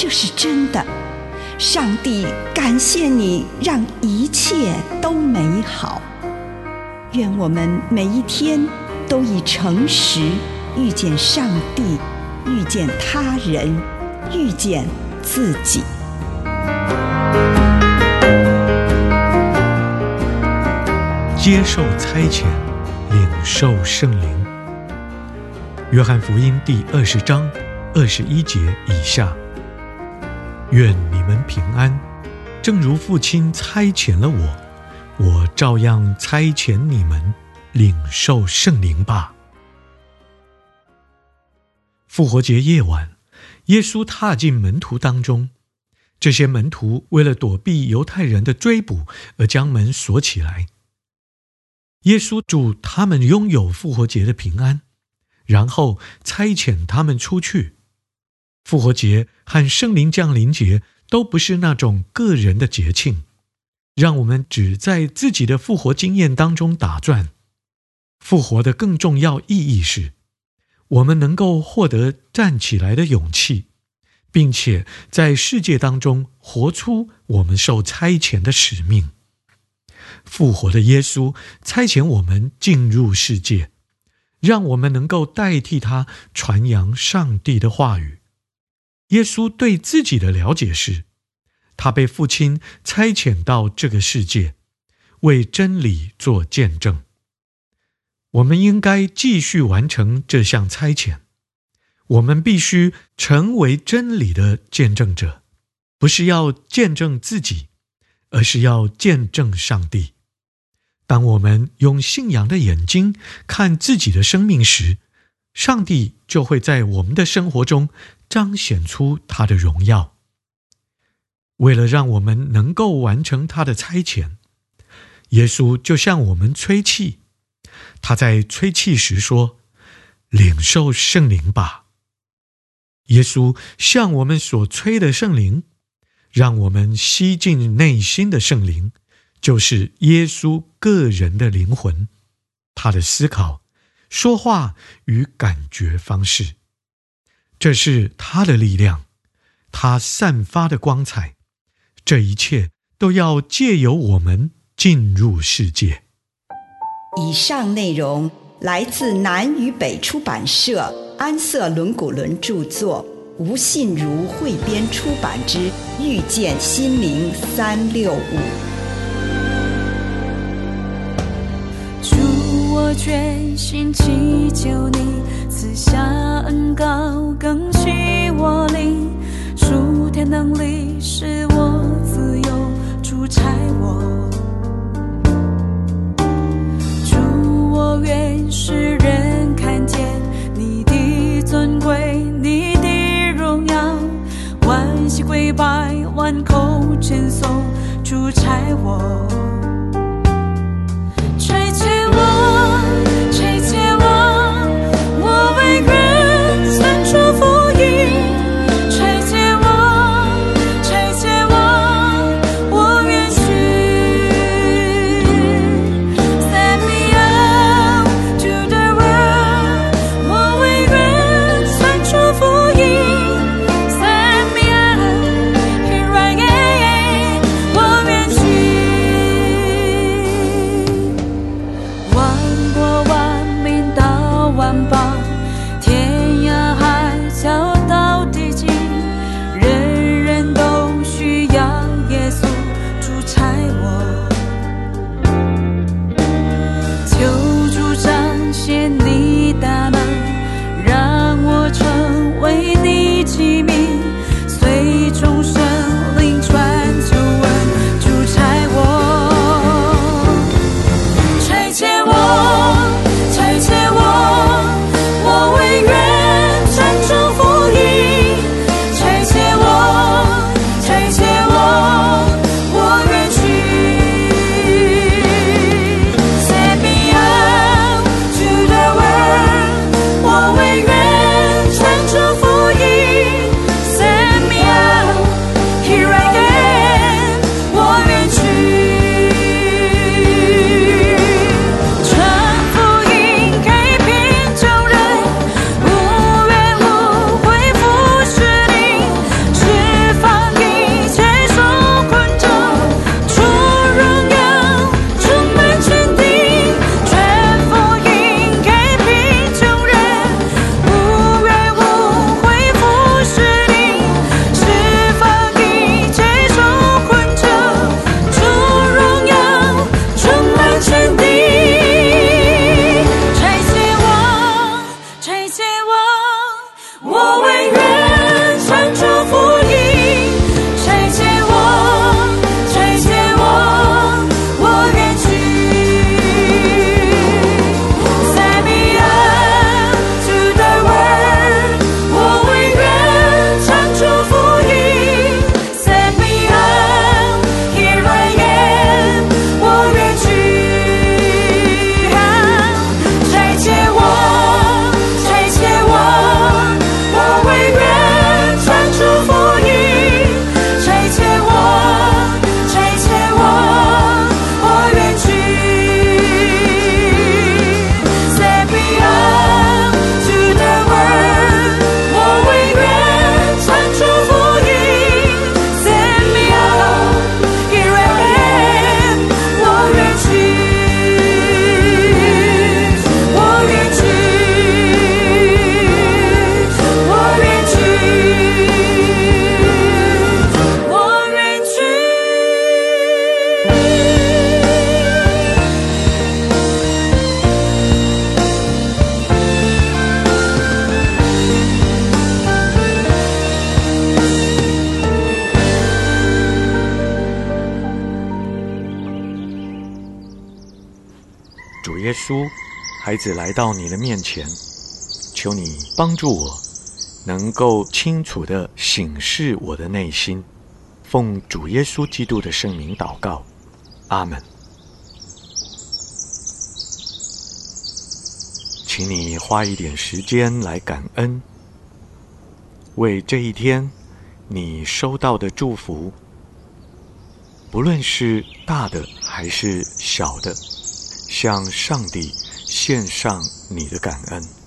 这是真的，上帝感谢你，让一切都美好。愿我们每一天都以诚实遇见上帝，遇见他人，遇见自己。接受差遣，领受圣灵。约翰福音第二十章二十一节以下。愿你们平安，正如父亲差遣了我，我照样差遣你们，领受圣灵吧。复活节夜晚，耶稣踏进门徒当中，这些门徒为了躲避犹太人的追捕而将门锁起来。耶稣祝他们拥有复活节的平安，然后差遣他们出去。复活节和圣灵降临节都不是那种个人的节庆，让我们只在自己的复活经验当中打转。复活的更重要意义是，我们能够获得站起来的勇气，并且在世界当中活出我们受差遣的使命。复活的耶稣差遣我们进入世界，让我们能够代替他传扬上帝的话语。耶稣对自己的了解是，他被父亲差遣到这个世界，为真理做见证。我们应该继续完成这项差遣。我们必须成为真理的见证者，不是要见证自己，而是要见证上帝。当我们用信仰的眼睛看自己的生命时，上帝就会在我们的生活中彰显出他的荣耀。为了让我们能够完成他的差遣，耶稣就向我们吹气。他在吹气时说：“领受圣灵吧。”耶稣向我们所吹的圣灵，让我们吸进内心的圣灵，就是耶稣个人的灵魂，他的思考。说话与感觉方式，这是他的力量，他散发的光彩。这一切都要借由我们进入世界。以上内容来自南与北出版社安瑟伦古伦著作，吴信如汇编出版之《遇见心灵三六五》。我全心祈求你赐下恩膏，更新我灵，属天能力使我自由主差我。主，我愿世人看见你的尊贵，你的荣耀，万膝跪拜，万口称颂，主差我。主耶稣，孩子来到你的面前，求你帮助我，能够清楚地省视我的内心。奉主耶稣基督的圣名祷告，阿门。请你花一点时间来感恩，为这一天你收到的祝福，不论是大的还是小的，向上帝献上你的感恩。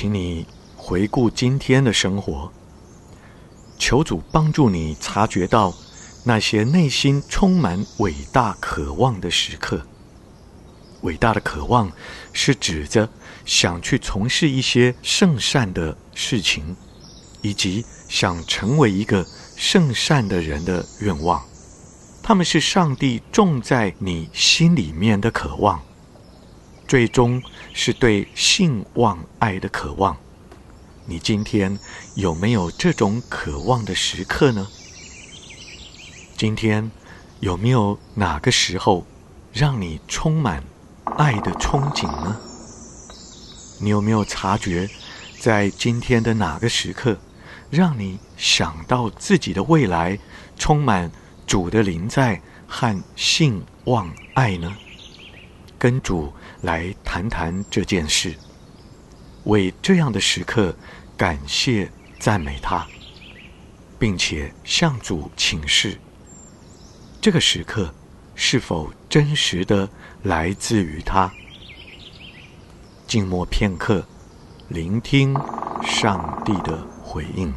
请你回顾今天的生活，求主帮助你察觉到那些内心充满伟大渴望的时刻。伟大的渴望是指着想去从事一些圣善的事情，以及想成为一个圣善的人的愿望。他们是上帝种在你心里面的渴望。最终是对性望爱的渴望。你今天有没有这种渴望的时刻呢？今天有没有哪个时候让你充满爱的憧憬呢？你有没有察觉，在今天的哪个时刻，让你想到自己的未来充满主的临在和信望爱呢？跟主来谈谈这件事，为这样的时刻感谢赞美他，并且向主请示：这个时刻是否真实的来自于他？静默片刻，聆听上帝的回应。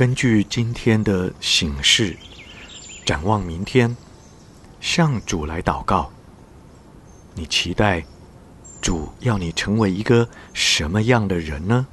根据今天的醒示，展望明天，向主来祷告。你期待主要你成为一个什么样的人呢？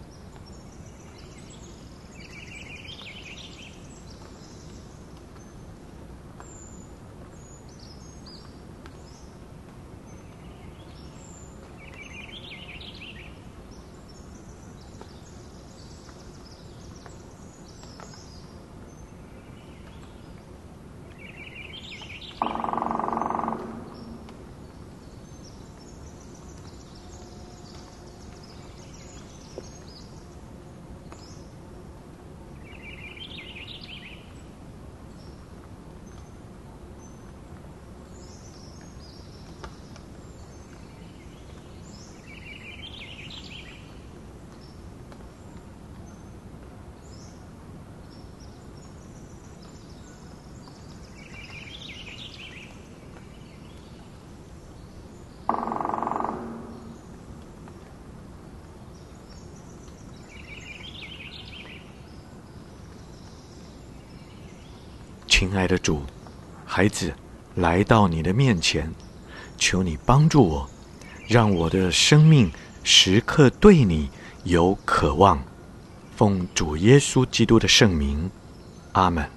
亲爱的主，孩子来到你的面前，求你帮助我，让我的生命时刻对你有渴望。奉主耶稣基督的圣名，阿门。